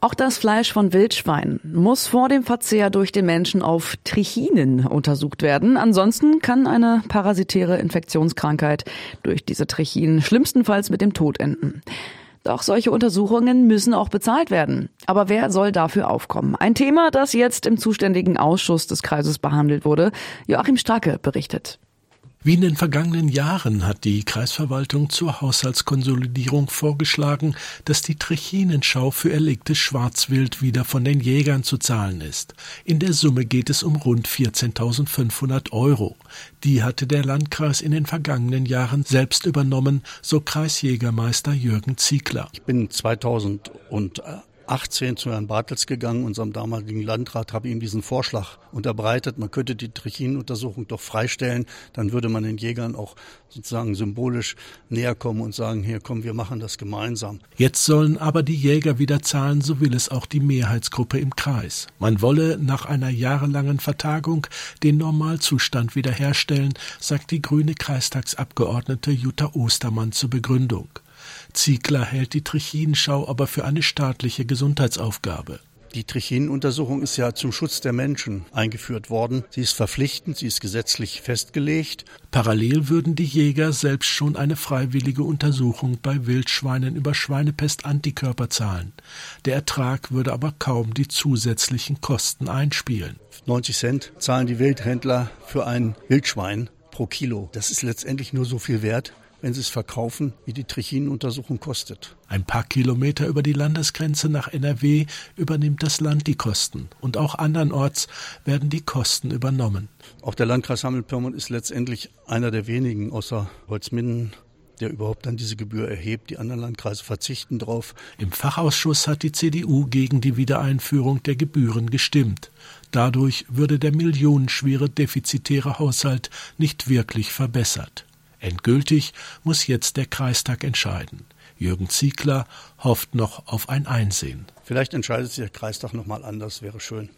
Auch das Fleisch von Wildschweinen muss vor dem Verzehr durch den Menschen auf Trichinen untersucht werden. Ansonsten kann eine parasitäre Infektionskrankheit durch diese Trichinen schlimmstenfalls mit dem Tod enden. Doch solche Untersuchungen müssen auch bezahlt werden. Aber wer soll dafür aufkommen? Ein Thema, das jetzt im zuständigen Ausschuss des Kreises behandelt wurde. Joachim Stracke berichtet. Wie in den vergangenen Jahren hat die Kreisverwaltung zur Haushaltskonsolidierung vorgeschlagen, dass die Trichinenschau für erlegtes Schwarzwild wieder von den Jägern zu zahlen ist. In der Summe geht es um rund 14.500 Euro. Die hatte der Landkreis in den vergangenen Jahren selbst übernommen, so Kreisjägermeister Jürgen Ziegler. Ich bin 2000 und 18 zu Herrn Bartels gegangen, unserem damaligen Landrat, habe ihm diesen Vorschlag unterbreitet. Man könnte die Trichinenuntersuchung doch freistellen. Dann würde man den Jägern auch sozusagen symbolisch näher kommen und sagen, hier komm, wir machen das gemeinsam. Jetzt sollen aber die Jäger wieder zahlen, so will es auch die Mehrheitsgruppe im Kreis. Man wolle nach einer jahrelangen Vertagung den Normalzustand wiederherstellen, sagt die grüne Kreistagsabgeordnete Jutta Ostermann zur Begründung. Ziegler hält die Trichinenschau aber für eine staatliche Gesundheitsaufgabe. Die Trichinenuntersuchung ist ja zum Schutz der Menschen eingeführt worden. Sie ist verpflichtend, sie ist gesetzlich festgelegt. Parallel würden die Jäger selbst schon eine freiwillige Untersuchung bei Wildschweinen über Schweinepest-Antikörper zahlen. Der Ertrag würde aber kaum die zusätzlichen Kosten einspielen. 90 Cent zahlen die Wildhändler für ein Wildschwein pro Kilo. Das ist letztendlich nur so viel wert, wenn sie es verkaufen, wie die Trichinenuntersuchung kostet. Ein paar Kilometer über die Landesgrenze nach NRW übernimmt das Land die Kosten und auch andernorts werden die Kosten übernommen. Auch der Landkreis Hammelpyrmont ist letztendlich einer der wenigen außer Holzminden, der überhaupt dann diese Gebühr erhebt. Die anderen Landkreise verzichten drauf. Im Fachausschuss hat die CDU gegen die Wiedereinführung der Gebühren gestimmt. Dadurch würde der millionenschwere defizitäre Haushalt nicht wirklich verbessert. Endgültig muss jetzt der Kreistag entscheiden. Jürgen Ziegler hofft noch auf ein Einsehen. Vielleicht entscheidet sich der Kreistag noch mal anders, wäre schön.